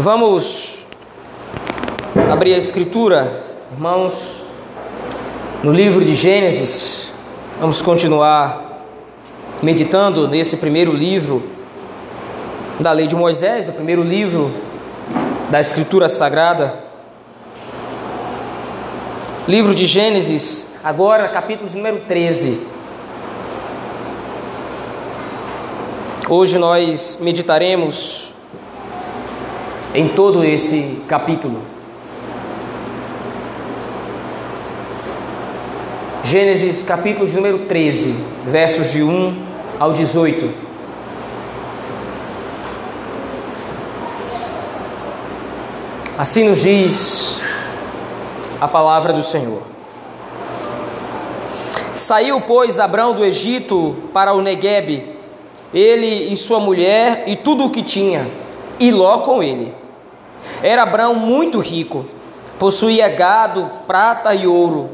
Vamos abrir a escritura, irmãos, no livro de Gênesis. Vamos continuar meditando nesse primeiro livro da lei de Moisés, o primeiro livro da escritura sagrada. Livro de Gênesis, agora capítulo número 13. Hoje nós meditaremos em todo esse capítulo. Gênesis capítulo de número 13, versos de 1 ao 18. Assim nos diz a palavra do Senhor. Saiu, pois, Abrão do Egito para o Neguebe, ele e sua mulher e tudo o que tinha, e Ló com ele. Era Abraão muito rico, possuía gado, prata e ouro.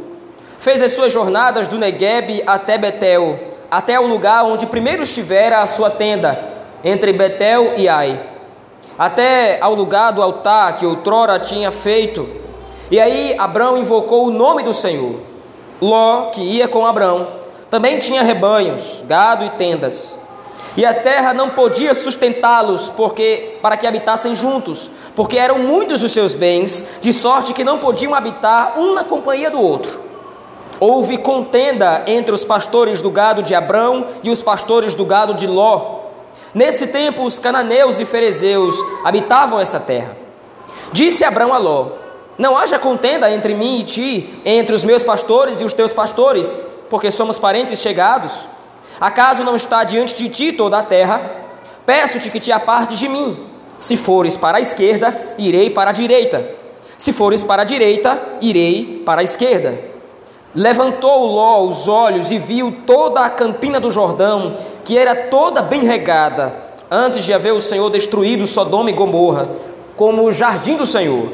Fez as suas jornadas do Negueb até Betel, até o lugar onde primeiro estivera a sua tenda, entre Betel e Ai, até ao lugar do altar que outrora tinha feito. E aí Abraão invocou o nome do Senhor. Ló, que ia com Abraão, também tinha rebanhos, gado e tendas. E a terra não podia sustentá-los, porque para que habitassem juntos, porque eram muitos os seus bens, de sorte que não podiam habitar um na companhia do outro. Houve contenda entre os pastores do gado de Abrão e os pastores do gado de Ló. Nesse tempo, os cananeus e ferezeus habitavam essa terra. Disse Abrão a Ló: Não haja contenda entre mim e ti, entre os meus pastores e os teus pastores, porque somos parentes chegados. Acaso não está diante de ti toda a terra? Peço-te que te apartes de mim. Se fores para a esquerda, irei para a direita. Se fores para a direita, irei para a esquerda. Levantou Ló os olhos e viu toda a campina do Jordão, que era toda bem regada, antes de haver o Senhor destruído Sodoma e Gomorra, como o jardim do Senhor,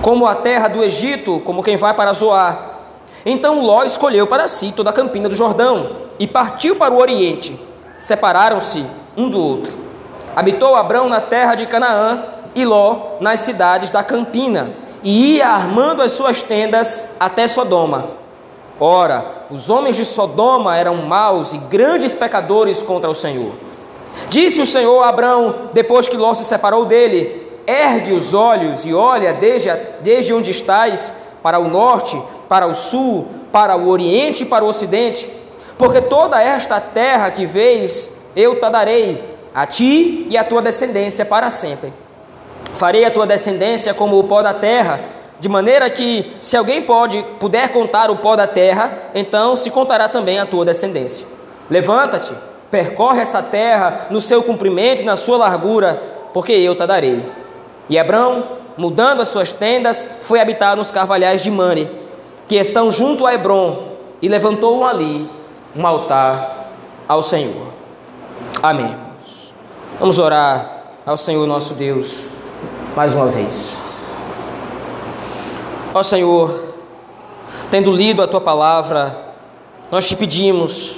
como a terra do Egito, como quem vai para Zoar. Então Ló escolheu para si toda a campina do Jordão e partiu para o oriente. Separaram-se um do outro. Habitou Abrão na terra de Canaã e Ló nas cidades da Campina, e ia armando as suas tendas até Sodoma. Ora, os homens de Sodoma eram maus e grandes pecadores contra o Senhor. Disse o Senhor a Abrão, depois que Ló se separou dele: Ergue os olhos e olha desde, desde onde estás, para o norte, para o sul, para o oriente e para o ocidente, porque toda esta terra que vês eu te darei a ti e a tua descendência para sempre. Farei a tua descendência como o pó da terra, de maneira que, se alguém pode, puder contar o pó da terra, então se contará também a tua descendência. Levanta-te, percorre essa terra no seu comprimento e na sua largura, porque eu te darei. E Hebrão, mudando as suas tendas, foi habitar nos carvalhais de Mane, que estão junto a Hebron, e levantou ali um altar ao Senhor. Amém. Vamos orar ao Senhor nosso Deus mais uma vez. Ó Senhor, tendo lido a tua palavra, nós te pedimos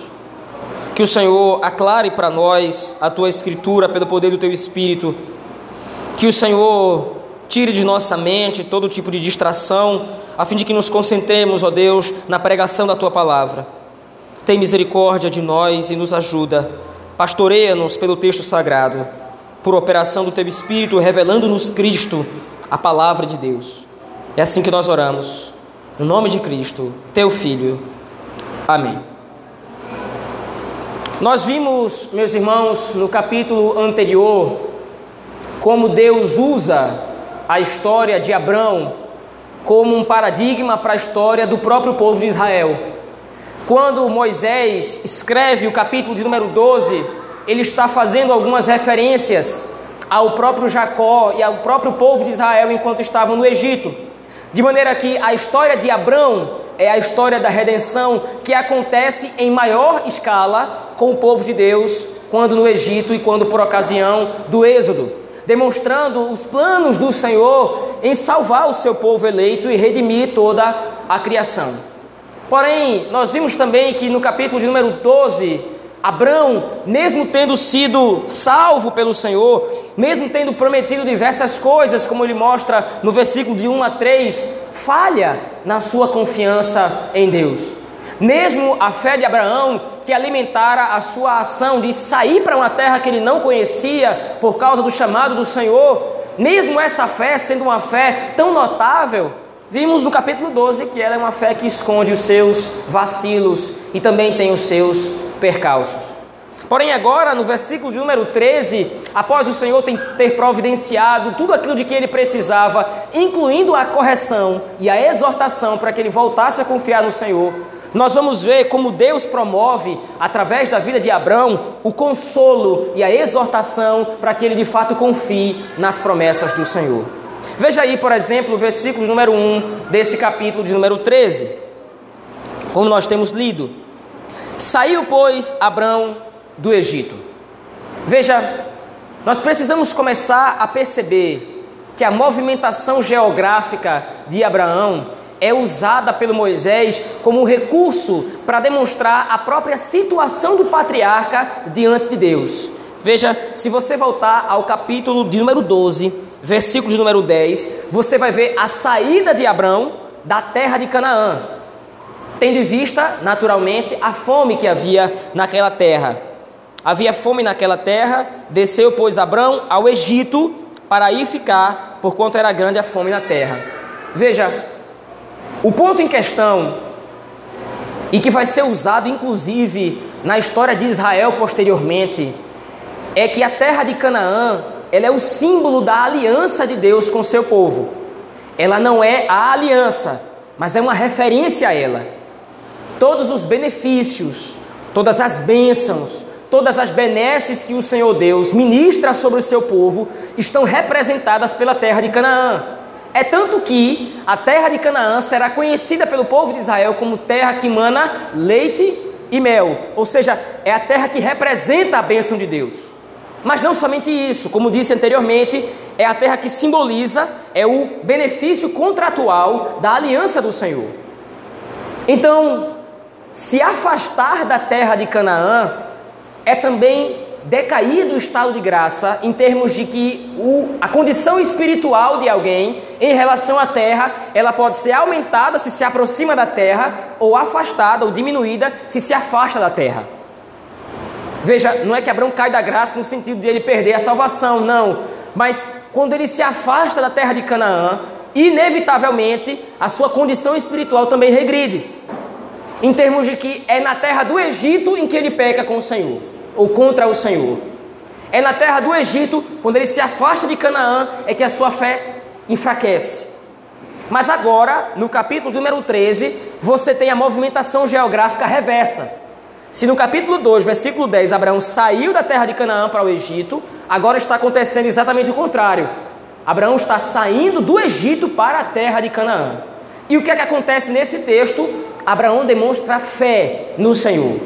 que o Senhor aclare para nós a tua escritura pelo poder do teu espírito, que o Senhor tire de nossa mente todo tipo de distração, a fim de que nos concentremos, ó Deus, na pregação da tua palavra. Tem misericórdia de nós e nos ajuda Pastoreia-nos pelo texto sagrado, por operação do teu Espírito, revelando-nos Cristo, a palavra de Deus. É assim que nós oramos. No nome de Cristo, teu Filho. Amém. Nós vimos, meus irmãos, no capítulo anterior, como Deus usa a história de Abrão como um paradigma para a história do próprio povo de Israel. Quando Moisés escreve o capítulo de número 12, ele está fazendo algumas referências ao próprio Jacó e ao próprio povo de Israel enquanto estavam no Egito. De maneira que a história de Abrão é a história da redenção que acontece em maior escala com o povo de Deus, quando no Egito e quando por ocasião do Êxodo, demonstrando os planos do Senhor em salvar o seu povo eleito e redimir toda a criação. Porém, nós vimos também que no capítulo de número 12, Abraão, mesmo tendo sido salvo pelo Senhor, mesmo tendo prometido diversas coisas, como ele mostra no versículo de 1 a 3, falha na sua confiança em Deus. Mesmo a fé de Abraão, que alimentara a sua ação de sair para uma terra que ele não conhecia por causa do chamado do Senhor, mesmo essa fé sendo uma fé tão notável, vimos no capítulo 12 que ela é uma fé que esconde os seus vacilos e também tem os seus percalços. Porém, agora, no versículo de número 13, após o Senhor ter providenciado tudo aquilo de que ele precisava, incluindo a correção e a exortação para que ele voltasse a confiar no Senhor, nós vamos ver como Deus promove, através da vida de Abraão, o consolo e a exortação para que ele de fato confie nas promessas do Senhor. Veja aí, por exemplo, o versículo número 1 desse capítulo de número 13, como nós temos lido. Saiu, pois, Abraão do Egito. Veja, nós precisamos começar a perceber que a movimentação geográfica de Abraão é usada pelo Moisés como recurso para demonstrar a própria situação do patriarca diante de Deus. Veja, se você voltar ao capítulo de número 12, versículo de número 10, você vai ver a saída de Abraão da terra de Canaã, tendo em vista, naturalmente, a fome que havia naquela terra. Havia fome naquela terra, desceu, pois, Abraão ao Egito para ir ficar, por quanto era grande a fome na terra. Veja, o ponto em questão, e que vai ser usado inclusive na história de Israel posteriormente, é que a terra de Canaã ela é o símbolo da aliança de Deus com seu povo. Ela não é a aliança, mas é uma referência a ela. Todos os benefícios, todas as bênçãos, todas as benesses que o Senhor Deus ministra sobre o seu povo estão representadas pela terra de Canaã. É tanto que a terra de Canaã será conhecida pelo povo de Israel como terra que mana leite e mel, ou seja, é a terra que representa a bênção de Deus. Mas não somente isso, como disse anteriormente, é a terra que simboliza é o benefício contratual da aliança do Senhor. Então, se afastar da terra de Canaã é também decair do estado de graça em termos de que o, a condição espiritual de alguém em relação à terra, ela pode ser aumentada se se aproxima da terra ou afastada ou diminuída se se afasta da terra. Veja, não é que Abraão cai da graça no sentido de ele perder a salvação, não. Mas quando ele se afasta da terra de Canaã, inevitavelmente a sua condição espiritual também regride. Em termos de que é na terra do Egito em que ele peca com o Senhor ou contra o Senhor. É na terra do Egito, quando ele se afasta de Canaã, é que a sua fé enfraquece. Mas agora, no capítulo número 13, você tem a movimentação geográfica reversa. Se no capítulo 2, versículo 10, Abraão saiu da terra de Canaã para o Egito, agora está acontecendo exatamente o contrário. Abraão está saindo do Egito para a terra de Canaã. E o que é que acontece nesse texto? Abraão demonstra fé no Senhor.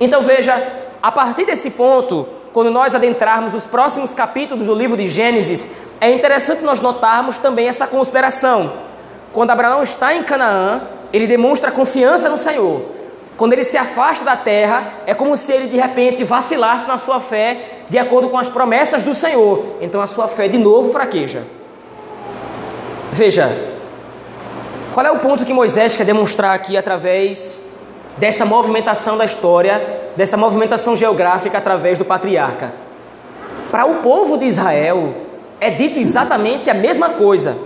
Então veja, a partir desse ponto, quando nós adentrarmos os próximos capítulos do livro de Gênesis, é interessante nós notarmos também essa consideração. Quando Abraão está em Canaã, ele demonstra confiança no Senhor. Quando ele se afasta da terra, é como se ele de repente vacilasse na sua fé de acordo com as promessas do Senhor. Então a sua fé de novo fraqueja. Veja, qual é o ponto que Moisés quer demonstrar aqui através dessa movimentação da história dessa movimentação geográfica através do patriarca. Para o povo de Israel, é dito exatamente a mesma coisa.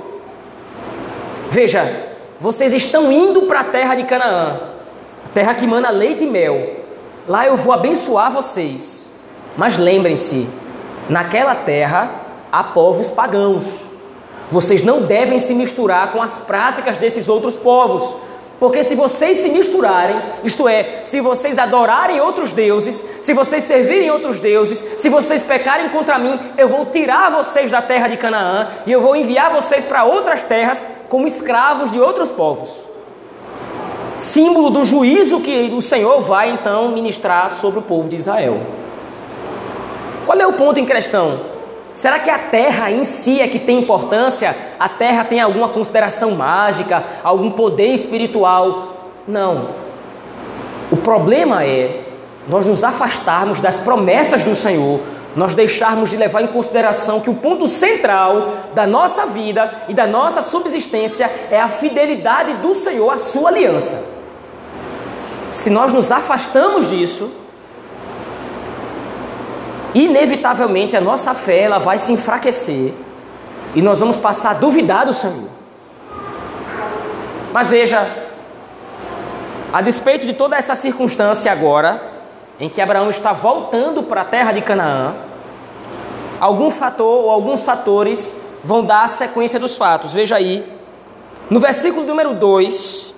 Veja, vocês estão indo para a terra de Canaã, terra que mana leite e mel. Lá eu vou abençoar vocês. Mas lembrem-se, naquela terra há povos pagãos. Vocês não devem se misturar com as práticas desses outros povos, porque se vocês se misturarem, isto é, se vocês adorarem outros deuses, se vocês servirem outros deuses, se vocês pecarem contra mim, eu vou tirar vocês da terra de Canaã e eu vou enviar vocês para outras terras como escravos de outros povos. Símbolo do juízo que o Senhor vai então ministrar sobre o povo de Israel. Qual é o ponto em questão? Será que a terra em si é que tem importância? A terra tem alguma consideração mágica, algum poder espiritual? Não. O problema é nós nos afastarmos das promessas do Senhor, nós deixarmos de levar em consideração que o ponto central da nossa vida e da nossa subsistência é a fidelidade do Senhor à sua aliança. Se nós nos afastamos disso, inevitavelmente a nossa fé ela vai se enfraquecer e nós vamos passar a duvidar do Senhor. Mas veja, a despeito de toda essa circunstância agora, em que Abraão está voltando para a terra de Canaã, algum fator ou alguns fatores vão dar a sequência dos fatos. Veja aí, no versículo número 2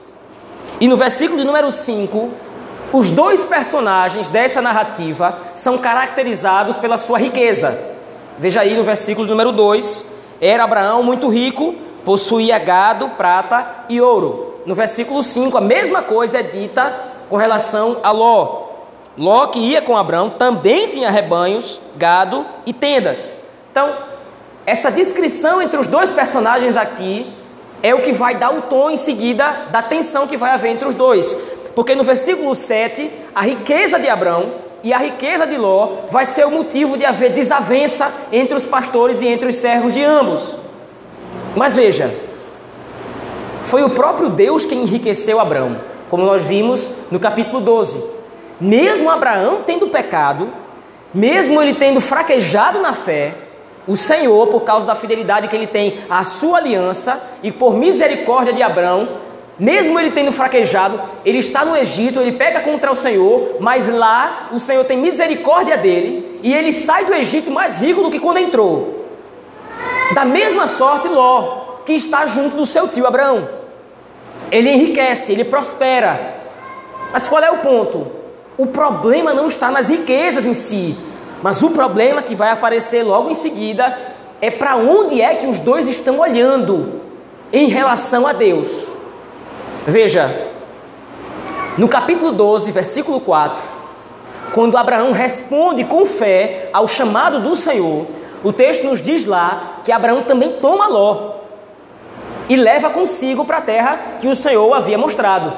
e no versículo número 5, os dois personagens dessa narrativa são caracterizados pela sua riqueza. Veja aí no versículo número 2: Era Abraão muito rico, possuía gado, prata e ouro. No versículo 5, a mesma coisa é dita com relação a Ló. Ló, que ia com Abraão, também tinha rebanhos, gado e tendas. Então, essa descrição entre os dois personagens aqui é o que vai dar o tom em seguida da tensão que vai haver entre os dois. Porque no versículo 7, a riqueza de Abraão e a riqueza de Ló vai ser o motivo de haver desavença entre os pastores e entre os servos de ambos. Mas veja, foi o próprio Deus quem enriqueceu Abraão, como nós vimos no capítulo 12. Mesmo Abraão tendo pecado, mesmo ele tendo fraquejado na fé, o Senhor, por causa da fidelidade que ele tem à sua aliança e por misericórdia de Abraão, mesmo ele tendo fraquejado, ele está no Egito, ele peca contra o Senhor, mas lá o Senhor tem misericórdia dele e ele sai do Egito mais rico do que quando entrou. Da mesma sorte, Ló, que está junto do seu tio Abraão. Ele enriquece, ele prospera. Mas qual é o ponto? O problema não está nas riquezas em si, mas o problema que vai aparecer logo em seguida é para onde é que os dois estão olhando em relação a Deus. Veja, no capítulo 12, versículo 4, quando Abraão responde com fé ao chamado do Senhor, o texto nos diz lá que Abraão também toma Ló e leva consigo para a terra que o Senhor havia mostrado.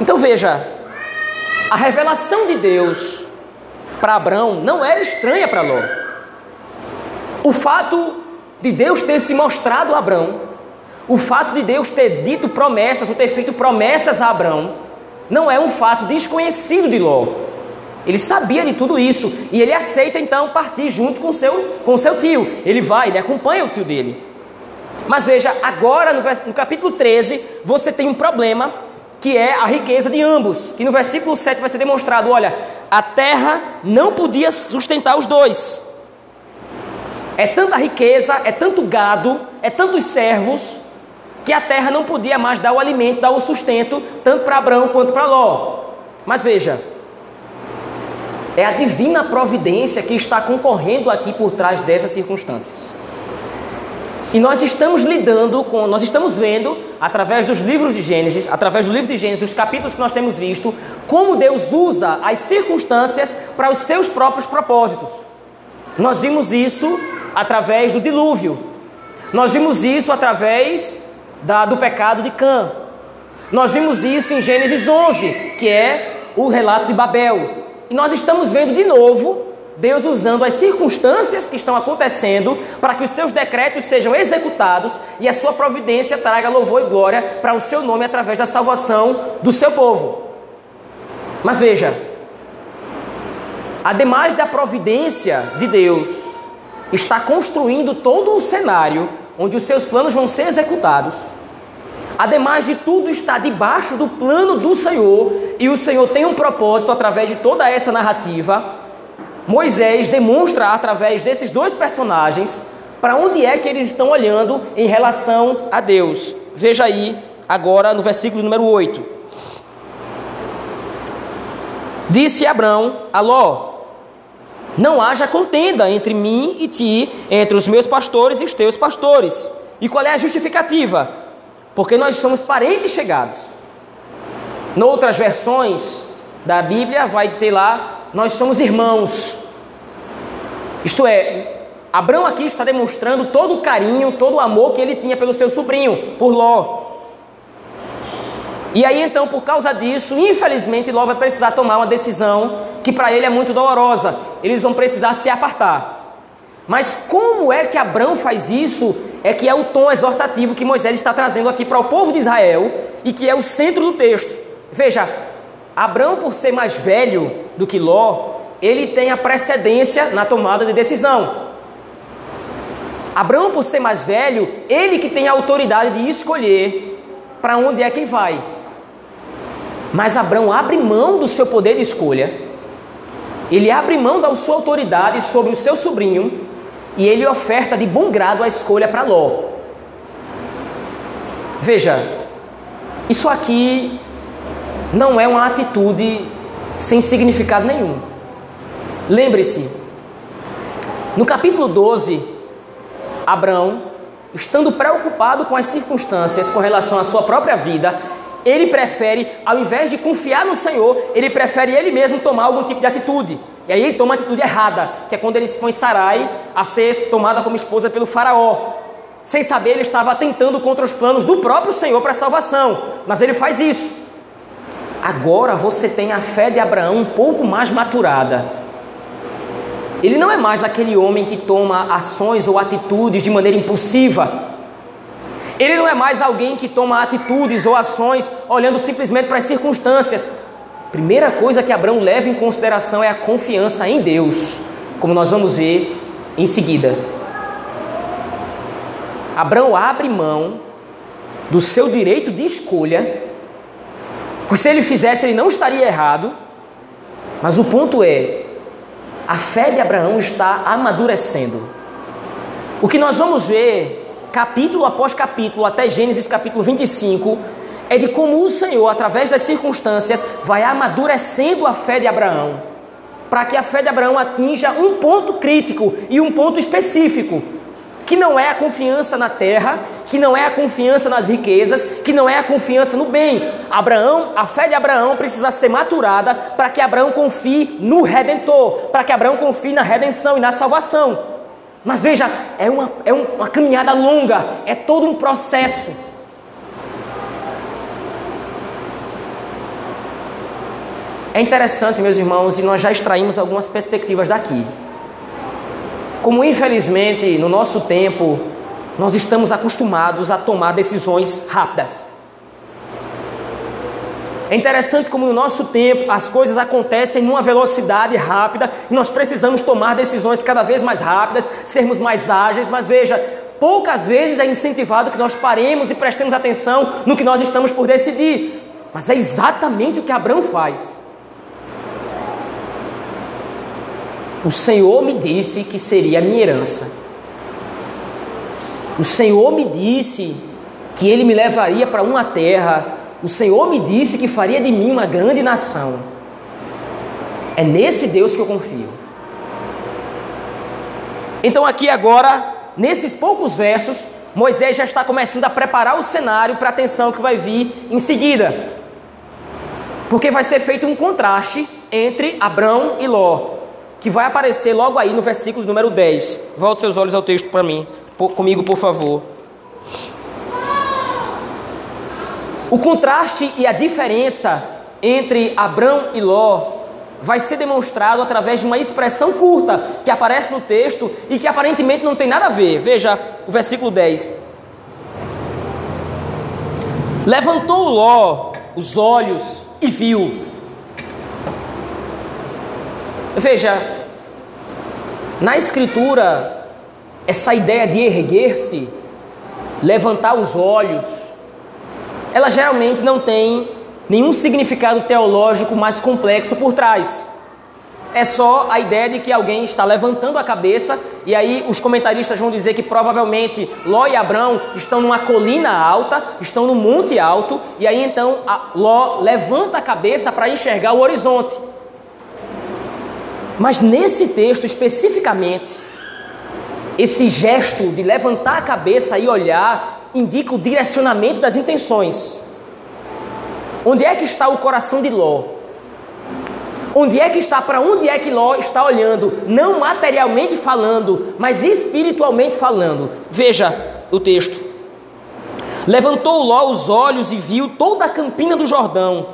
Então veja, a revelação de Deus para Abraão não era estranha para Ló. O fato de Deus ter se mostrado a Abraão o fato de Deus ter dito promessas, ou ter feito promessas a Abraão, não é um fato desconhecido de Ló. Ele sabia de tudo isso e ele aceita então partir junto com seu, com seu tio. Ele vai, ele acompanha o tio dele. Mas veja, agora no, no capítulo 13, você tem um problema que é a riqueza de ambos. Que no versículo 7 vai ser demonstrado: olha, a terra não podia sustentar os dois. É tanta riqueza, é tanto gado, é tantos servos, que a terra não podia mais dar o alimento, dar o sustento, tanto para Abraão quanto para Ló. Mas veja, é a divina providência que está concorrendo aqui por trás dessas circunstâncias. E nós estamos lidando com, nós estamos vendo, através dos livros de Gênesis, através do livro de Gênesis, os capítulos que nós temos visto, como Deus usa as circunstâncias para os seus próprios propósitos. Nós vimos isso através do dilúvio, nós vimos isso através da, do pecado de Cã. Nós vimos isso em Gênesis 11, que é o relato de Babel. E nós estamos vendo de novo Deus usando as circunstâncias que estão acontecendo para que os seus decretos sejam executados e a sua providência traga louvor e glória para o seu nome através da salvação do seu povo. Mas veja, ademais da providência de Deus, está construindo todo o cenário onde os seus planos vão ser executados. Ademais de tudo, está debaixo do plano do Senhor, e o Senhor tem um propósito através de toda essa narrativa. Moisés demonstra através desses dois personagens para onde é que eles estão olhando em relação a Deus. Veja aí, agora no versículo número 8. Disse Abraão a Ló: não haja contenda entre mim e ti, entre os meus pastores e os teus pastores. E qual é a justificativa? Porque nós somos parentes chegados. Noutras versões da Bíblia vai ter lá, nós somos irmãos. Isto é, Abraão aqui está demonstrando todo o carinho, todo o amor que ele tinha pelo seu sobrinho, por Ló. E aí então, por causa disso, infelizmente, Ló vai precisar tomar uma decisão que para ele é muito dolorosa. Eles vão precisar se apartar. Mas como é que Abraão faz isso? É que é o tom exortativo que Moisés está trazendo aqui para o povo de Israel e que é o centro do texto. Veja, Abraão, por ser mais velho do que Ló, ele tem a precedência na tomada de decisão. Abraão, por ser mais velho, ele que tem a autoridade de escolher para onde é que vai. Mas Abraão abre mão do seu poder de escolha, ele abre mão da sua autoridade sobre o seu sobrinho e ele oferta de bom grado a escolha para Ló. Veja, isso aqui não é uma atitude sem significado nenhum. Lembre-se, no capítulo 12, Abraão, estando preocupado com as circunstâncias com relação à sua própria vida, ele prefere, ao invés de confiar no Senhor, ele prefere ele mesmo tomar algum tipo de atitude. E aí ele toma uma atitude errada, que é quando ele expõe Sarai a ser tomada como esposa pelo faraó. Sem saber, ele estava atentando contra os planos do próprio Senhor para a salvação. Mas ele faz isso. Agora você tem a fé de Abraão um pouco mais maturada. Ele não é mais aquele homem que toma ações ou atitudes de maneira impulsiva, ele não é mais alguém que toma atitudes ou ações olhando simplesmente para as circunstâncias. Primeira coisa que Abraão leva em consideração é a confiança em Deus, como nós vamos ver em seguida. Abraão abre mão do seu direito de escolha, porque se ele fizesse, ele não estaria errado, mas o ponto é: a fé de Abraão está amadurecendo. O que nós vamos ver capítulo após capítulo, até Gênesis capítulo 25, é de como o Senhor, através das circunstâncias, vai amadurecendo a fé de Abraão, para que a fé de Abraão atinja um ponto crítico e um ponto específico, que não é a confiança na terra, que não é a confiança nas riquezas, que não é a confiança no bem. Abraão, a fé de Abraão precisa ser maturada para que Abraão confie no redentor, para que Abraão confie na redenção e na salvação. Mas veja, é uma, é uma caminhada longa, é todo um processo. É interessante, meus irmãos, e nós já extraímos algumas perspectivas daqui. Como infelizmente no nosso tempo nós estamos acostumados a tomar decisões rápidas. É interessante como no nosso tempo as coisas acontecem numa velocidade rápida e nós precisamos tomar decisões cada vez mais rápidas, sermos mais ágeis, mas veja, poucas vezes é incentivado que nós paremos e prestemos atenção no que nós estamos por decidir. Mas é exatamente o que Abraão faz. O Senhor me disse que seria a minha herança. O Senhor me disse que Ele me levaria para uma terra o Senhor me disse que faria de mim uma grande nação. É nesse Deus que eu confio. Então, aqui agora, nesses poucos versos, Moisés já está começando a preparar o cenário para a atenção que vai vir em seguida. Porque vai ser feito um contraste entre Abrão e Ló, que vai aparecer logo aí no versículo número 10. Volte seus olhos ao texto para mim, comigo, por favor. O contraste e a diferença entre Abrão e Ló vai ser demonstrado através de uma expressão curta que aparece no texto e que aparentemente não tem nada a ver. Veja o versículo 10. Levantou Ló os olhos e viu. Veja, na escritura, essa ideia de erguer-se, levantar os olhos, ela geralmente não tem nenhum significado teológico mais complexo por trás. É só a ideia de que alguém está levantando a cabeça, e aí os comentaristas vão dizer que provavelmente Ló e Abrão estão numa colina alta, estão no monte alto, e aí então Ló levanta a cabeça para enxergar o horizonte. Mas nesse texto especificamente, esse gesto de levantar a cabeça e olhar indica o direcionamento das intenções. Onde é que está o coração de Ló? Onde é que está, para onde é que Ló está olhando? Não materialmente falando, mas espiritualmente falando. Veja o texto. Levantou Ló os olhos e viu toda a campina do Jordão,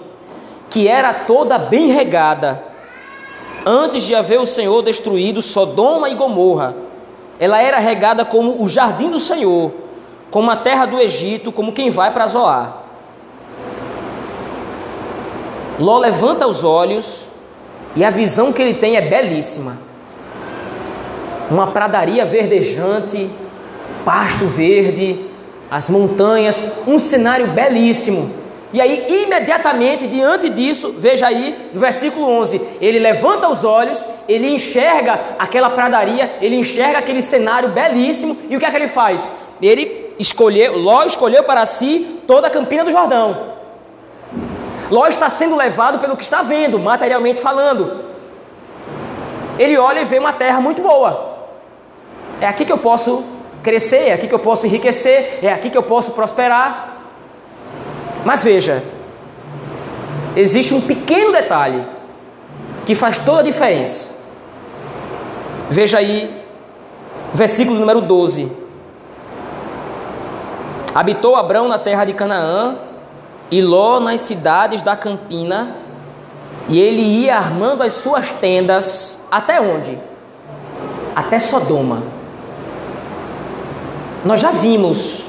que era toda bem regada, antes de haver o Senhor destruído Sodoma e Gomorra. Ela era regada como o jardim do Senhor, como a terra do Egito, como quem vai para Zoar. Ló levanta os olhos e a visão que ele tem é belíssima. Uma pradaria verdejante, pasto verde, as montanhas, um cenário belíssimo. E aí, imediatamente diante disso, veja aí no versículo 11: ele levanta os olhos, ele enxerga aquela pradaria, ele enxerga aquele cenário belíssimo, e o que é que ele faz? Ele escolheu, Ló escolheu para si toda a campina do Jordão. Ló está sendo levado pelo que está vendo, materialmente falando. Ele olha e vê uma terra muito boa. É aqui que eu posso crescer, é aqui que eu posso enriquecer, é aqui que eu posso prosperar. Mas veja, existe um pequeno detalhe que faz toda a diferença. Veja aí, versículo número 12. Habitou Abrão na terra de Canaã, e Ló nas cidades da campina, e ele ia armando as suas tendas até onde? Até Sodoma. Nós já vimos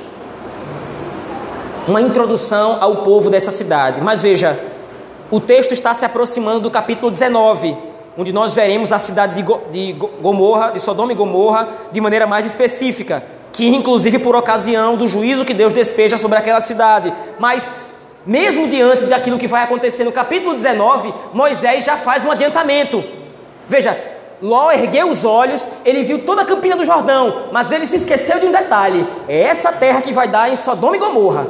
uma introdução ao povo dessa cidade, mas veja, o texto está se aproximando do capítulo 19, onde nós veremos a cidade de, Go, de Gomorra, de Sodoma e Gomorra, de maneira mais específica, que inclusive por ocasião do juízo que Deus despeja sobre aquela cidade. Mas mesmo diante daquilo que vai acontecer no capítulo 19, Moisés já faz um adiantamento. Veja, Ló ergueu os olhos, ele viu toda a campina do Jordão, mas ele se esqueceu de um detalhe: é essa terra que vai dar em Sodoma e Gomorra.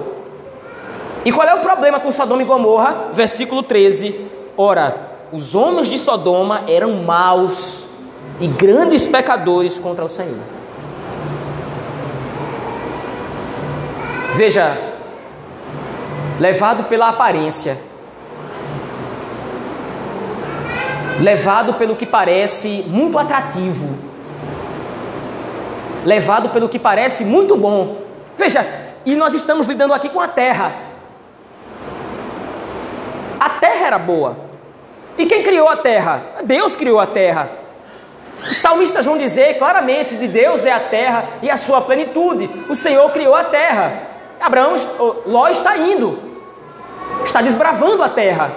E qual é o problema com Sodoma e Gomorra? Versículo 13: Ora, os homens de Sodoma eram maus e grandes pecadores contra o Senhor. Veja, levado pela aparência, levado pelo que parece muito atrativo, levado pelo que parece muito bom. Veja, e nós estamos lidando aqui com a terra. A terra era boa. E quem criou a terra? Deus criou a terra. Os salmistas vão dizer claramente: de Deus é a terra e a sua plenitude. O Senhor criou a terra. Abraão, Ló está indo está desbravando a terra.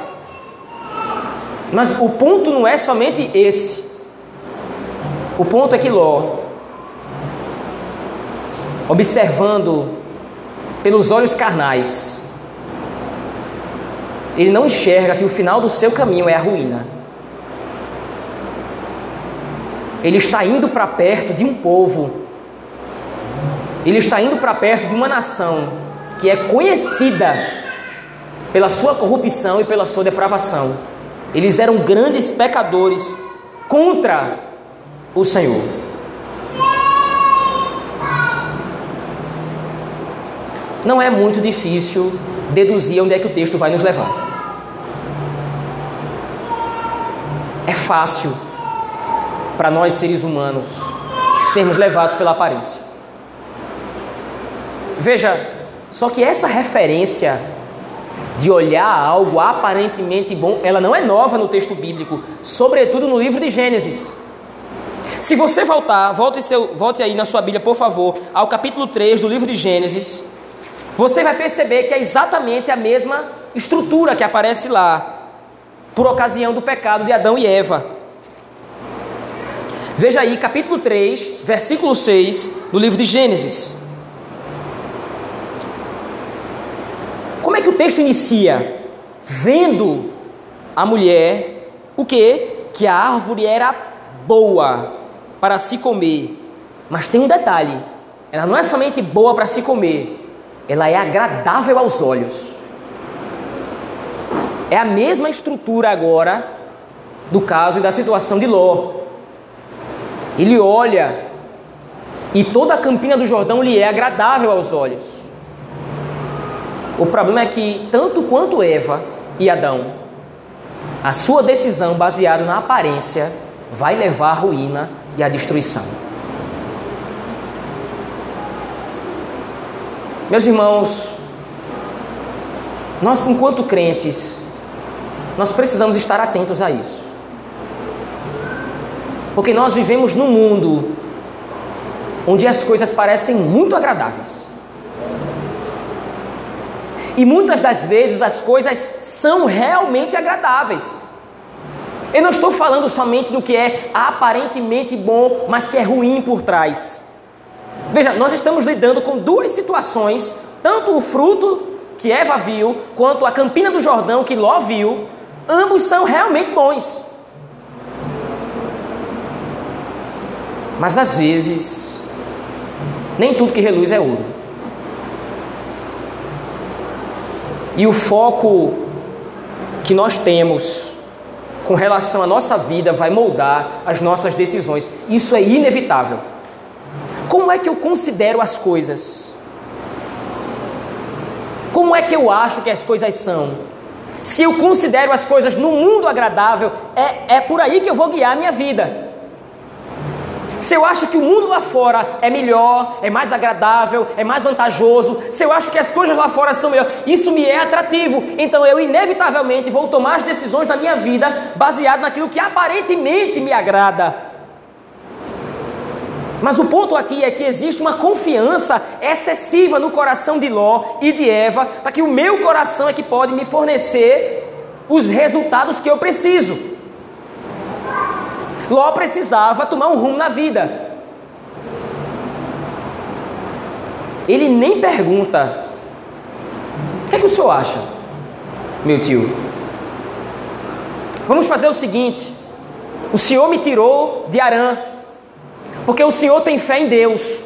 Mas o ponto não é somente esse. O ponto é que Ló, observando pelos olhos carnais, ele não enxerga que o final do seu caminho é a ruína. Ele está indo para perto de um povo, ele está indo para perto de uma nação que é conhecida pela sua corrupção e pela sua depravação. Eles eram grandes pecadores contra o Senhor. Não é muito difícil deduzir onde é que o texto vai nos levar. É fácil para nós seres humanos sermos levados pela aparência. Veja, só que essa referência de olhar algo aparentemente bom, ela não é nova no texto bíblico, sobretudo no livro de Gênesis. Se você voltar, volte, seu, volte aí na sua Bíblia, por favor, ao capítulo 3 do livro de Gênesis, você vai perceber que é exatamente a mesma estrutura que aparece lá, por ocasião do pecado de Adão e Eva. Veja aí, capítulo 3, versículo 6 do livro de Gênesis. É que o texto inicia? Vendo a mulher o que? Que a árvore era boa para se comer. Mas tem um detalhe: ela não é somente boa para se comer, ela é agradável aos olhos. É a mesma estrutura agora do caso e da situação de Ló. Ele olha e toda a campina do Jordão lhe é agradável aos olhos. O problema é que, tanto quanto Eva e Adão, a sua decisão baseada na aparência vai levar à ruína e à destruição. Meus irmãos, nós, enquanto crentes, nós precisamos estar atentos a isso. Porque nós vivemos num mundo onde as coisas parecem muito agradáveis. E muitas das vezes as coisas são realmente agradáveis. Eu não estou falando somente do que é aparentemente bom, mas que é ruim por trás. Veja, nós estamos lidando com duas situações, tanto o fruto que Eva viu, quanto a campina do Jordão que Ló viu, ambos são realmente bons. Mas às vezes, nem tudo que reluz é ouro. E o foco que nós temos com relação à nossa vida vai moldar as nossas decisões. Isso é inevitável. Como é que eu considero as coisas? Como é que eu acho que as coisas são? Se eu considero as coisas no mundo agradável, é, é por aí que eu vou guiar a minha vida. Se eu acho que o mundo lá fora é melhor, é mais agradável, é mais vantajoso, se eu acho que as coisas lá fora são melhores, isso me é atrativo. Então eu inevitavelmente vou tomar as decisões da minha vida baseado naquilo que aparentemente me agrada. Mas o ponto aqui é que existe uma confiança excessiva no coração de Ló e de Eva, para que o meu coração é que pode me fornecer os resultados que eu preciso. Ló precisava tomar um rumo na vida. Ele nem pergunta: O que, é que o senhor acha, meu tio? Vamos fazer o seguinte: o senhor me tirou de Arã, porque o senhor tem fé em Deus.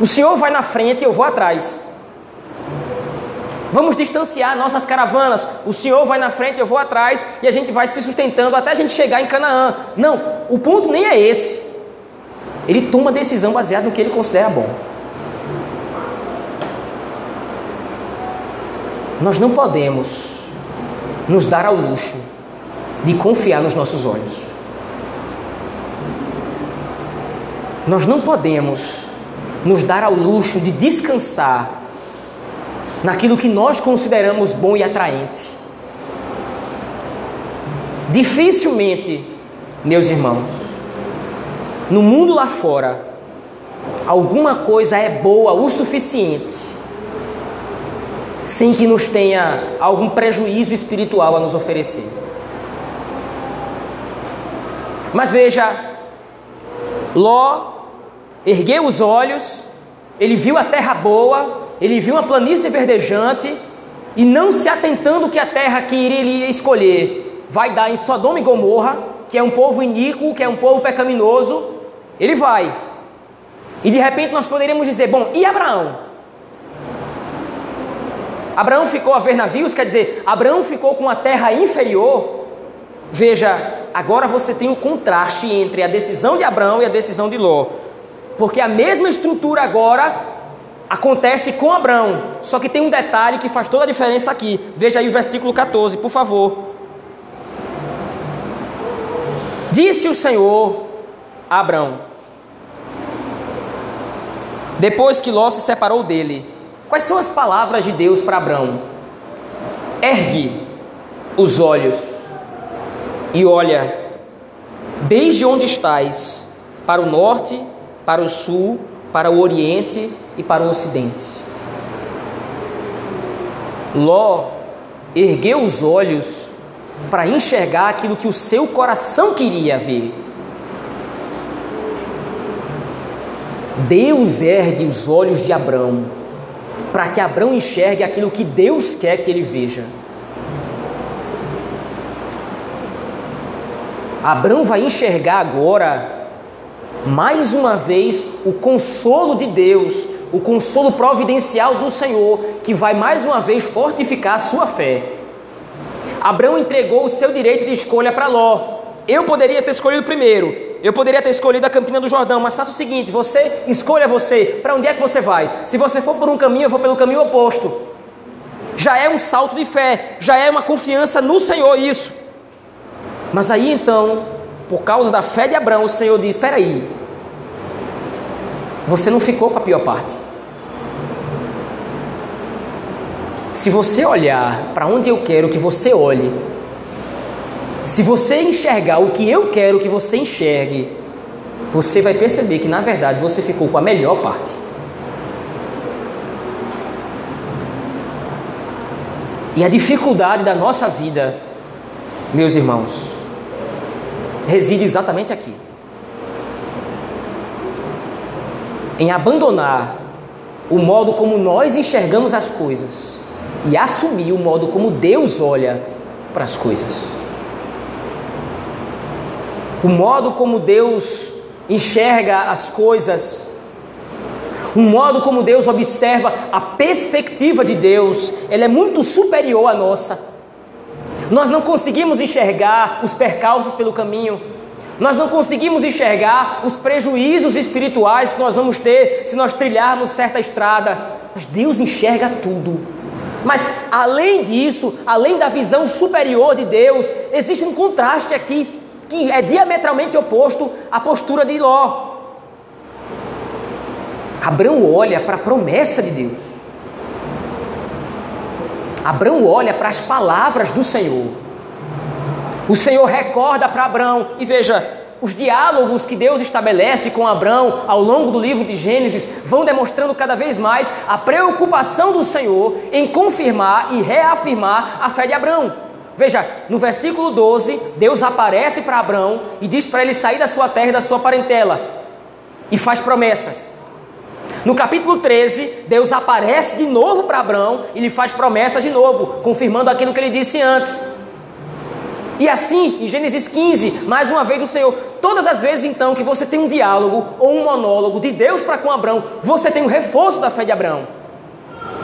O senhor vai na frente e eu vou atrás. Vamos distanciar nossas caravanas. O Senhor vai na frente, eu vou atrás e a gente vai se sustentando até a gente chegar em Canaã. Não, o ponto nem é esse. Ele toma decisão baseada no que ele considera bom. Nós não podemos nos dar ao luxo de confiar nos nossos olhos. Nós não podemos nos dar ao luxo de descansar naquilo que nós consideramos bom e atraente. Dificilmente, meus irmãos, no mundo lá fora, alguma coisa é boa o suficiente sem que nos tenha algum prejuízo espiritual a nos oferecer. Mas veja, Ló ergueu os olhos, ele viu a terra boa, ele viu uma planície verdejante e não se atentando que a terra que iria escolher vai dar em Sodoma e Gomorra, que é um povo iníquo, que é um povo pecaminoso, ele vai. E de repente nós poderíamos dizer: bom, e Abraão? Abraão ficou a ver navios, quer dizer, Abraão ficou com a terra inferior. Veja, agora você tem o contraste entre a decisão de Abraão e a decisão de Ló. Porque a mesma estrutura agora acontece com Abraão. Só que tem um detalhe que faz toda a diferença aqui. Veja aí o versículo 14, por favor. Disse o Senhor a Abraão, depois que Ló se separou dele, quais são as palavras de Deus para Abraão? Ergue os olhos e olha, desde onde estás, para o norte, para o sul, para o oriente e para o ocidente. Ló ergueu os olhos para enxergar aquilo que o seu coração queria ver. Deus ergue os olhos de Abraão para que Abraão enxergue aquilo que Deus quer que ele veja. Abraão vai enxergar agora, mais uma vez, o consolo de Deus o consolo providencial do Senhor, que vai mais uma vez fortificar a sua fé. Abraão entregou o seu direito de escolha para Ló. Eu poderia ter escolhido primeiro, eu poderia ter escolhido a Campina do Jordão, mas faça o seguinte: você escolha você, para onde é que você vai? Se você for por um caminho, eu vou pelo caminho oposto. Já é um salto de fé, já é uma confiança no Senhor isso. Mas aí então, por causa da fé de Abraão, o Senhor diz: espera aí, você não ficou com a pior parte. Se você olhar para onde eu quero que você olhe, se você enxergar o que eu quero que você enxergue, você vai perceber que na verdade você ficou com a melhor parte. E a dificuldade da nossa vida, meus irmãos, reside exatamente aqui. Em abandonar o modo como nós enxergamos as coisas e assumir o modo como Deus olha para as coisas. O modo como Deus enxerga as coisas o modo como Deus observa a perspectiva de Deus, ela é muito superior à nossa. Nós não conseguimos enxergar os percalços pelo caminho. Nós não conseguimos enxergar os prejuízos espirituais que nós vamos ter se nós trilharmos certa estrada. Mas Deus enxerga tudo. Mas além disso, além da visão superior de Deus, existe um contraste aqui que é diametralmente oposto à postura de Ló. Abraão olha para a promessa de Deus. Abraão olha para as palavras do Senhor. O Senhor recorda para Abraão, e veja, os diálogos que Deus estabelece com Abraão ao longo do livro de Gênesis vão demonstrando cada vez mais a preocupação do Senhor em confirmar e reafirmar a fé de Abraão. Veja, no versículo 12, Deus aparece para Abraão e diz para ele sair da sua terra e da sua parentela e faz promessas. No capítulo 13, Deus aparece de novo para Abraão e lhe faz promessas de novo, confirmando aquilo que ele disse antes. E assim, em Gênesis 15, mais uma vez o Senhor, todas as vezes então que você tem um diálogo ou um monólogo de Deus para com Abraão, você tem um reforço da fé de Abraão.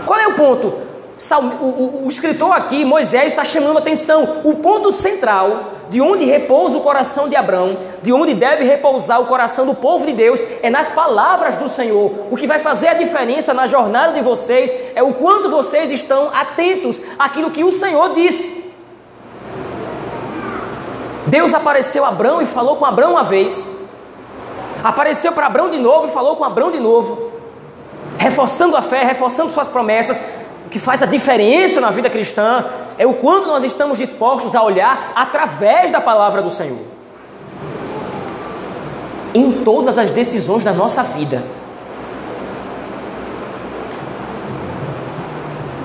Qual é o ponto? O, o, o, escritor aqui, Moisés, está chamando a atenção. O ponto central de onde repousa o coração de Abraão, de onde deve repousar o coração do povo de Deus, é nas palavras do Senhor. O que vai fazer a diferença na jornada de vocês é o quanto vocês estão atentos àquilo que o Senhor disse. Deus apareceu a Abraão e falou com Abraão uma vez, apareceu para Abraão de novo e falou com Abraão de novo, reforçando a fé, reforçando suas promessas, que faz a diferença na vida cristã é o quanto nós estamos dispostos a olhar através da palavra do Senhor. Em todas as decisões da nossa vida.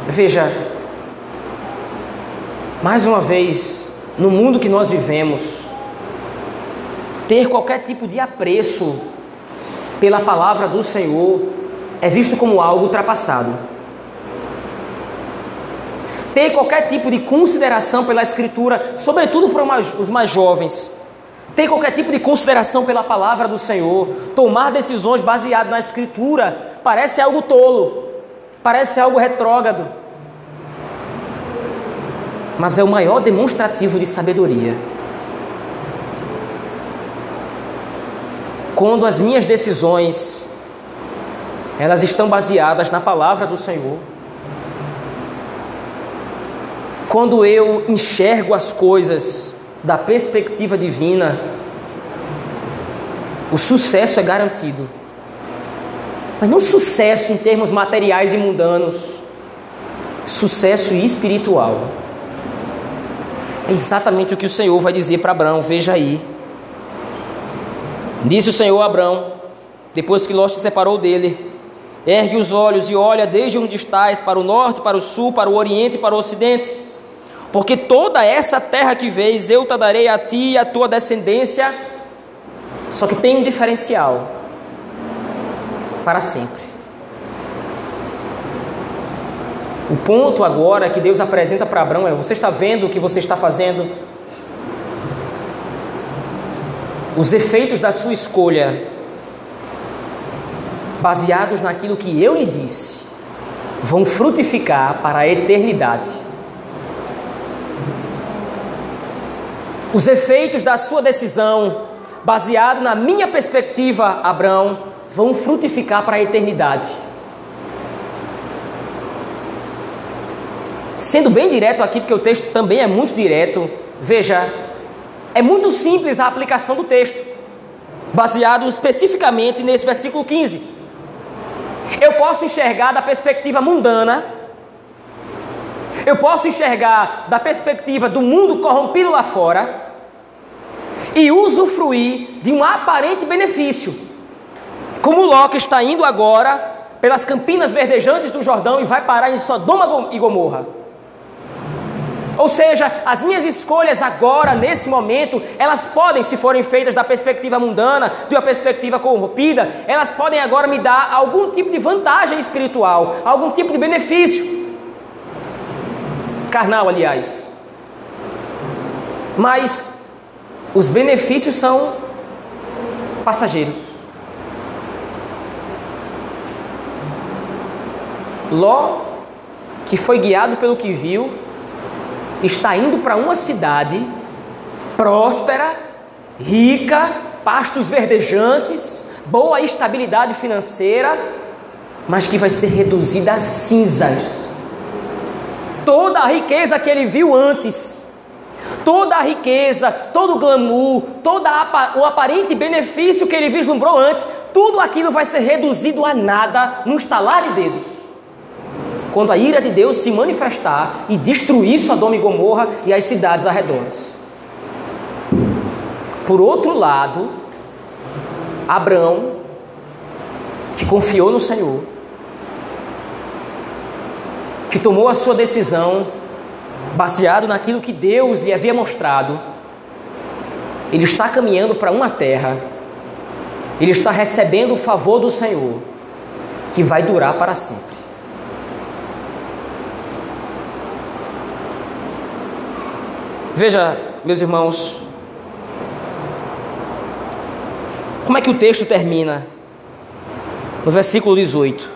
Veja, mais uma vez, no mundo que nós vivemos, ter qualquer tipo de apreço pela palavra do Senhor é visto como algo ultrapassado. Ter qualquer tipo de consideração pela Escritura, sobretudo para os mais jovens, ter qualquer tipo de consideração pela palavra do Senhor, tomar decisões baseadas na Escritura, parece algo tolo, parece algo retrógrado, mas é o maior demonstrativo de sabedoria. Quando as minhas decisões elas estão baseadas na palavra do Senhor, quando eu enxergo as coisas da perspectiva divina, o sucesso é garantido. Mas não sucesso em termos materiais e mundanos, sucesso espiritual. É exatamente o que o Senhor vai dizer para Abraão, veja aí. Disse o Senhor a Abraão, depois que Ló se separou dele: Ergue os olhos e olha desde onde estás, para o norte, para o sul, para o oriente e para o ocidente porque toda essa terra que vês eu te darei a ti e a tua descendência. Só que tem um diferencial para sempre. O ponto agora que Deus apresenta para Abraão é: você está vendo o que você está fazendo? Os efeitos da sua escolha, baseados naquilo que eu lhe disse, vão frutificar para a eternidade. Os efeitos da sua decisão, baseado na minha perspectiva, Abraão, vão frutificar para a eternidade. Sendo bem direto aqui, porque o texto também é muito direto, veja, é muito simples a aplicação do texto, baseado especificamente nesse versículo 15. Eu posso enxergar da perspectiva mundana Eu posso enxergar da perspectiva do mundo corrompido lá fora e usufruir de um aparente benefício. Como Ló que está indo agora pelas campinas verdejantes do Jordão e vai parar em Sodoma e Gomorra. Ou seja, as minhas escolhas agora, nesse momento, elas podem, se forem feitas da perspectiva mundana, de uma perspectiva corrompida, elas podem agora me dar algum tipo de vantagem espiritual, algum tipo de benefício. Carnal, aliás. Mas os benefícios são passageiros. Ló, que foi guiado pelo que viu, está indo para uma cidade próspera, rica, pastos verdejantes, boa estabilidade financeira, mas que vai ser reduzida a cinzas. Toda a riqueza que ele viu antes, toda a riqueza, todo o glamour, todo o aparente benefício que ele vislumbrou antes, tudo aquilo vai ser reduzido a nada num estalar de dedos quando a ira de Deus se manifestar e destruir Sodoma e Gomorra e as cidades arredores. Por outro lado, Abraão, que confiou no Senhor, que tomou a sua decisão baseado naquilo que Deus lhe havia mostrado, ele está caminhando para uma terra, ele está recebendo o favor do Senhor, que vai durar para sempre. Veja, meus irmãos, como é que o texto termina? No versículo 18.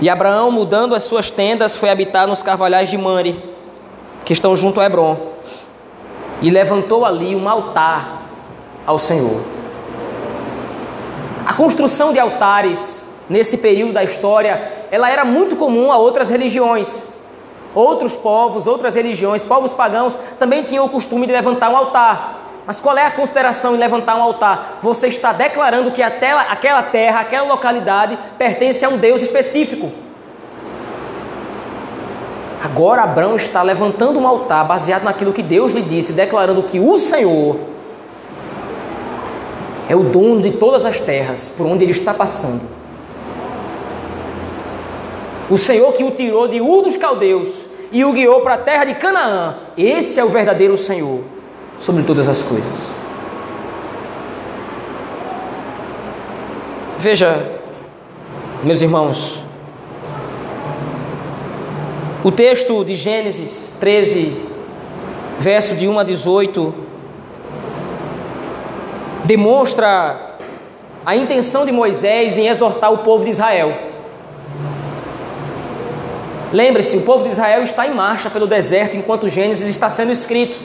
E Abraão, mudando as suas tendas, foi habitar nos carvalhais de Mare, que estão junto a Hebron, e levantou ali um altar ao Senhor. A construção de altares nesse período da história, ela era muito comum a outras religiões. Outros povos, outras religiões, povos pagãos também tinham o costume de levantar um altar. Mas qual é a consideração em levantar um altar? Você está declarando que aquela terra, aquela localidade pertence a um Deus específico. Agora Abraão está levantando um altar baseado naquilo que Deus lhe disse, declarando que o Senhor é o dono de todas as terras por onde ele está passando. O Senhor que o tirou de Ur dos Caldeus e o guiou para a terra de Canaã. Esse é o verdadeiro Senhor sobre todas as coisas. Veja, meus irmãos, o texto de Gênesis 13, verso de 1 a 18, demonstra a intenção de Moisés em exortar o povo de Israel. Lembre-se, o povo de Israel está em marcha pelo deserto enquanto Gênesis está sendo escrito.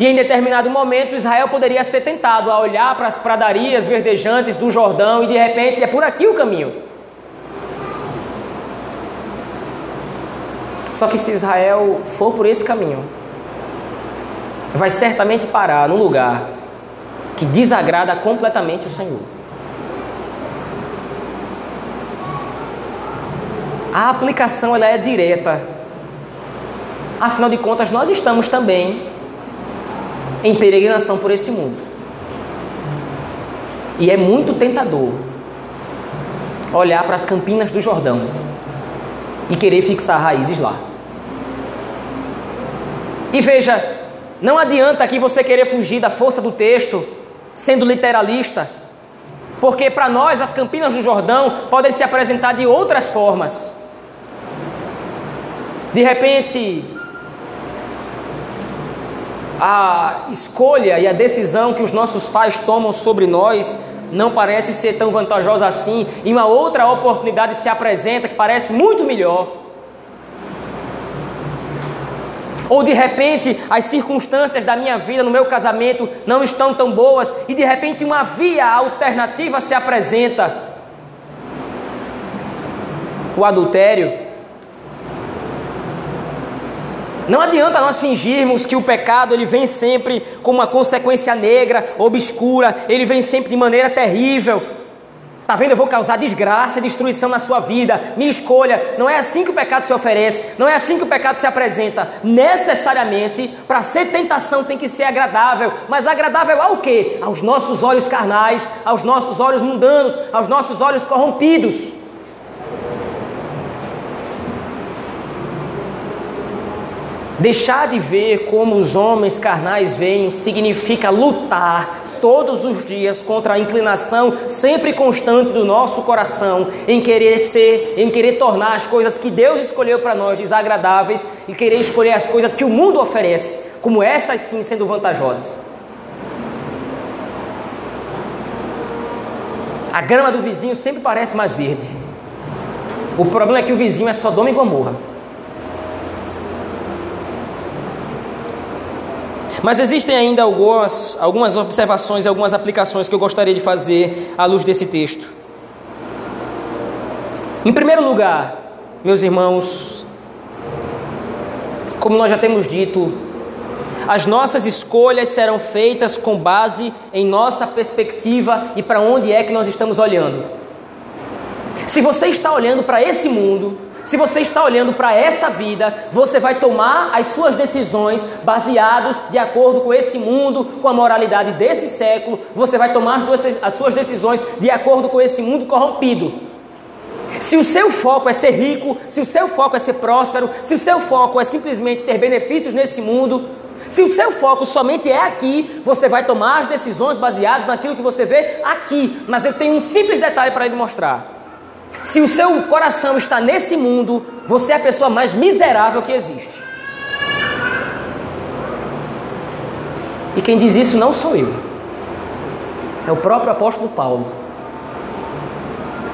E em determinado momento Israel poderia ser tentado a olhar para as pradarias verdejantes do Jordão e de repente é por aqui o caminho. Só que se Israel for por esse caminho, vai certamente parar num lugar que desagrada completamente o Senhor. A aplicação ela é direta. Afinal de contas, nós estamos também em peregrinação por esse mundo. E é muito tentador olhar para as campinas do Jordão e querer fixar raízes lá. E veja, não adianta aqui você querer fugir da força do texto, sendo literalista, porque para nós as campinas do Jordão podem se apresentar de outras formas. De repente, a escolha e a decisão que os nossos pais tomam sobre nós não parece ser tão vantajosa assim, e uma outra oportunidade se apresenta que parece muito melhor. Ou de repente as circunstâncias da minha vida, no meu casamento, não estão tão boas e de repente uma via alternativa se apresenta. O adultério Não adianta nós fingirmos que o pecado ele vem sempre com uma consequência negra, obscura, ele vem sempre de maneira terrível. Tá vendo? Eu vou causar desgraça e destruição na sua vida. Minha escolha. Não é assim que o pecado se oferece. Não é assim que o pecado se apresenta. Necessariamente, para ser tentação tem que ser agradável. Mas agradável ao quê? Aos nossos olhos carnais, aos nossos olhos mundanos, aos nossos olhos corrompidos. Deixar de ver como os homens carnais veem significa lutar todos os dias contra a inclinação sempre constante do nosso coração em querer ser, em querer tornar as coisas que Deus escolheu para nós desagradáveis e querer escolher as coisas que o mundo oferece, como essas sim sendo vantajosas. A grama do vizinho sempre parece mais verde. O problema é que o vizinho é Sodoma e Gomorra. Mas existem ainda algumas, algumas observações e algumas aplicações que eu gostaria de fazer à luz desse texto. Em primeiro lugar, meus irmãos, como nós já temos dito, as nossas escolhas serão feitas com base em nossa perspectiva e para onde é que nós estamos olhando. Se você está olhando para esse mundo, se você está olhando para essa vida, você vai tomar as suas decisões baseados de acordo com esse mundo, com a moralidade desse século. Você vai tomar as, as suas decisões de acordo com esse mundo corrompido. Se o seu foco é ser rico, se o seu foco é ser próspero, se o seu foco é simplesmente ter benefícios nesse mundo, se o seu foco somente é aqui, você vai tomar as decisões baseadas naquilo que você vê aqui. Mas eu tenho um simples detalhe para lhe mostrar. Se o seu coração está nesse mundo, você é a pessoa mais miserável que existe. E quem diz isso não sou eu, é o próprio apóstolo Paulo.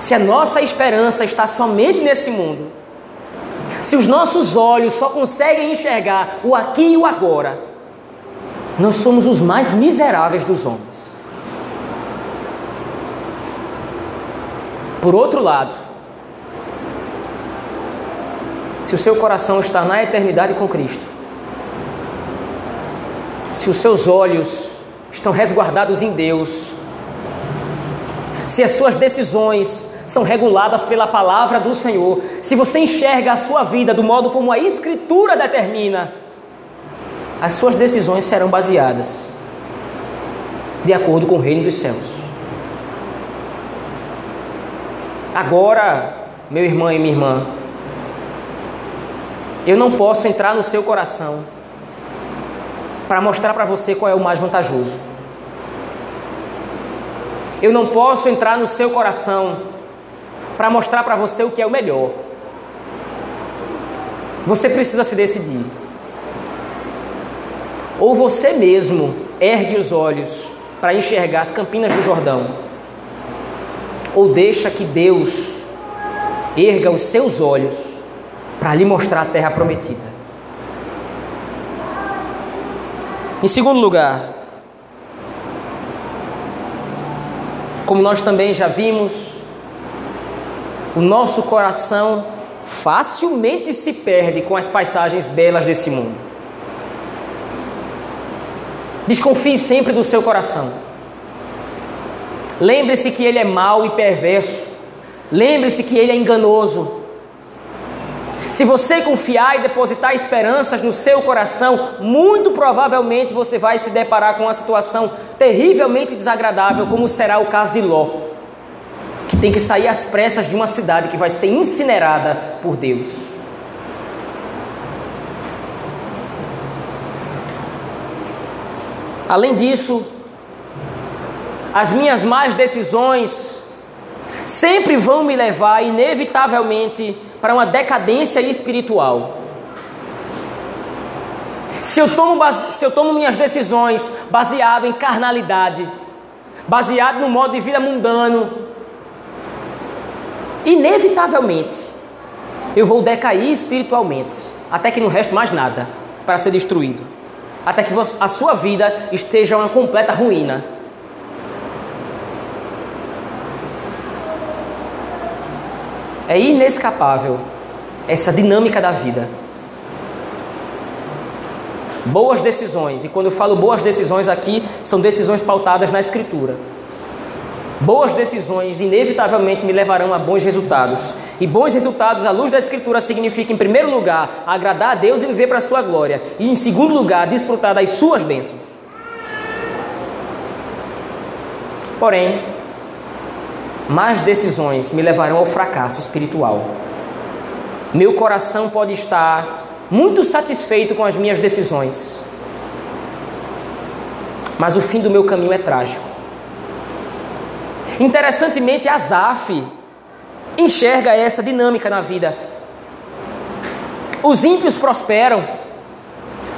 Se a nossa esperança está somente nesse mundo, se os nossos olhos só conseguem enxergar o aqui e o agora, nós somos os mais miseráveis dos homens. Por outro lado, se o seu coração está na eternidade com Cristo, se os seus olhos estão resguardados em Deus, se as suas decisões são reguladas pela palavra do Senhor, se você enxerga a sua vida do modo como a Escritura determina, as suas decisões serão baseadas de acordo com o reino dos céus. Agora, meu irmão e minha irmã, eu não posso entrar no seu coração para mostrar para você qual é o mais vantajoso. Eu não posso entrar no seu coração para mostrar para você o que é o melhor. Você precisa se decidir. Ou você mesmo ergue os olhos para enxergar as campinas do Jordão ou deixa que Deus erga os seus olhos para lhe mostrar a terra prometida? Em segundo lugar, como nós também já vimos, o nosso coração facilmente se perde com as paisagens belas desse mundo. Desconfie sempre do seu coração. Lembre-se que ele é mau e perverso. Lembre-se que ele é enganoso. Se você confiar e depositar esperanças no seu coração, muito provavelmente você vai se deparar com uma situação terrivelmente desagradável, como será o caso de Ló, que tem que sair às pressas de uma cidade que vai ser incinerada por Deus. Além disso, as minhas más decisões sempre vão me levar, inevitavelmente, para uma decadência espiritual. Se eu, tomo, se eu tomo minhas decisões baseado em carnalidade, baseado no modo de vida mundano, inevitavelmente eu vou decair espiritualmente, até que não reste mais nada para ser destruído, até que a sua vida esteja uma completa ruína. É inescapável essa dinâmica da vida. Boas decisões, e quando eu falo boas decisões aqui, são decisões pautadas na Escritura. Boas decisões inevitavelmente me levarão a bons resultados. E bons resultados, à luz da Escritura, significa, em primeiro lugar, agradar a Deus e viver para a sua glória. E, em segundo lugar, desfrutar das suas bênçãos. Porém, más decisões me levarão ao fracasso espiritual. Meu coração pode estar muito satisfeito com as minhas decisões, mas o fim do meu caminho é trágico. Interessantemente, Asaf enxerga essa dinâmica na vida. Os ímpios prosperam,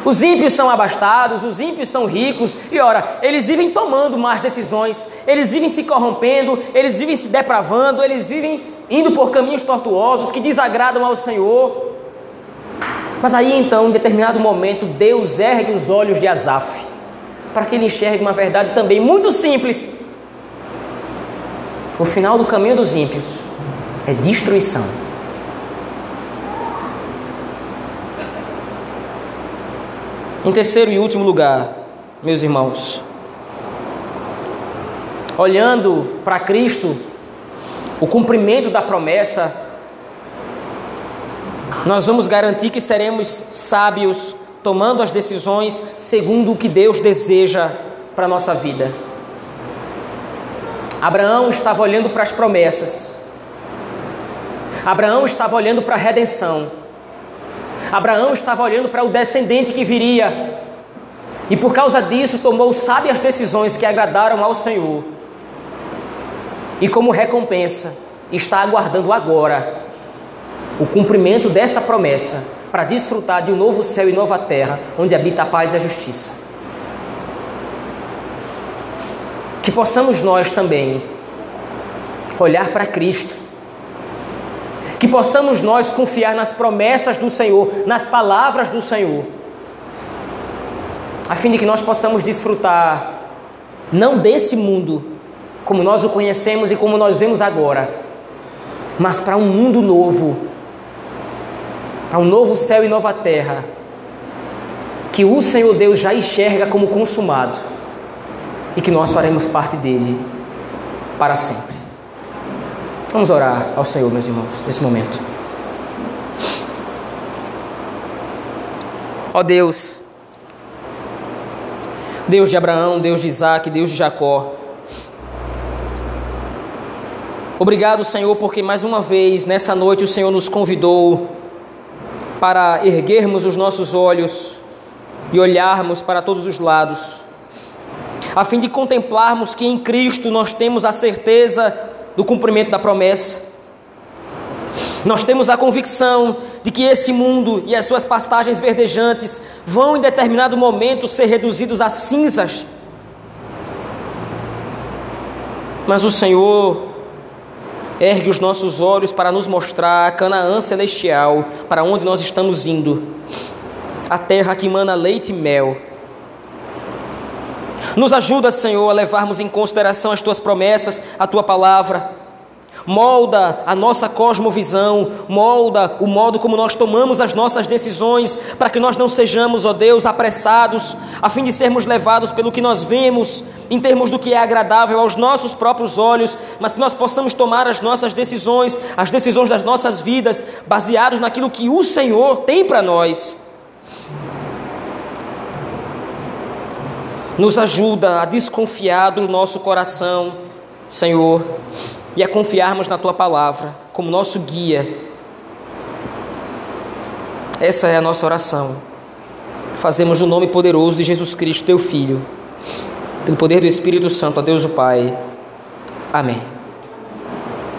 os ímpios são abastados, os ímpios são ricos, e ora, eles vivem tomando más decisões, eles vivem se corrompendo, eles vivem se depravando, eles vivem indo por caminhos tortuosos que desagradam ao Senhor. Mas aí então, em determinado momento, Deus ergue os olhos de Asaf, para que ele enxergue uma verdade também muito simples o final do caminho dos ímpios é destruição. Em terceiro e último lugar, meus irmãos, olhando para Cristo, o cumprimento da promessa, nós vamos garantir que seremos sábios, tomando as decisões segundo o que Deus deseja para a nossa vida. Abraão estava olhando para as promessas. Abraão estava olhando para a redenção. Abraão estava olhando para o descendente que viria. E por causa disso tomou sábias decisões que agradaram ao Senhor. E como recompensa, está aguardando agora o cumprimento dessa promessa para desfrutar de um novo céu e nova terra, onde habita a paz e a justiça. que possamos nós também olhar para Cristo, que possamos nós confiar nas promessas do Senhor, nas palavras do Senhor, a fim de que nós possamos desfrutar não desse mundo como nós o conhecemos e como nós vemos agora, mas para um mundo novo, para um novo céu e nova terra, que o Senhor Deus já enxerga como consumado e que nós faremos parte dele para sempre. Vamos orar ao Senhor, meus irmãos, nesse momento. Ó Deus, Deus de Abraão, Deus de Isaac, Deus de Jacó. Obrigado, Senhor, porque mais uma vez nessa noite o Senhor nos convidou para erguermos os nossos olhos e olharmos para todos os lados a fim de contemplarmos que em Cristo nós temos a certeza do cumprimento da promessa. Nós temos a convicção de que esse mundo e as suas pastagens verdejantes vão em determinado momento ser reduzidos a cinzas. Mas o Senhor ergue os nossos olhos para nos mostrar a Canaã celestial, para onde nós estamos indo. A terra que mana leite e mel nos ajuda, Senhor, a levarmos em consideração as tuas promessas, a tua palavra. Molda a nossa cosmovisão, molda o modo como nós tomamos as nossas decisões, para que nós não sejamos, ó Deus, apressados, a fim de sermos levados pelo que nós vemos, em termos do que é agradável aos nossos próprios olhos, mas que nós possamos tomar as nossas decisões, as decisões das nossas vidas, baseados naquilo que o Senhor tem para nós. Nos ajuda a desconfiar do nosso coração, Senhor, e a confiarmos na tua palavra como nosso guia. Essa é a nossa oração. Fazemos no nome poderoso de Jesus Cristo, teu Filho, pelo poder do Espírito Santo, a Deus o Pai. Amém.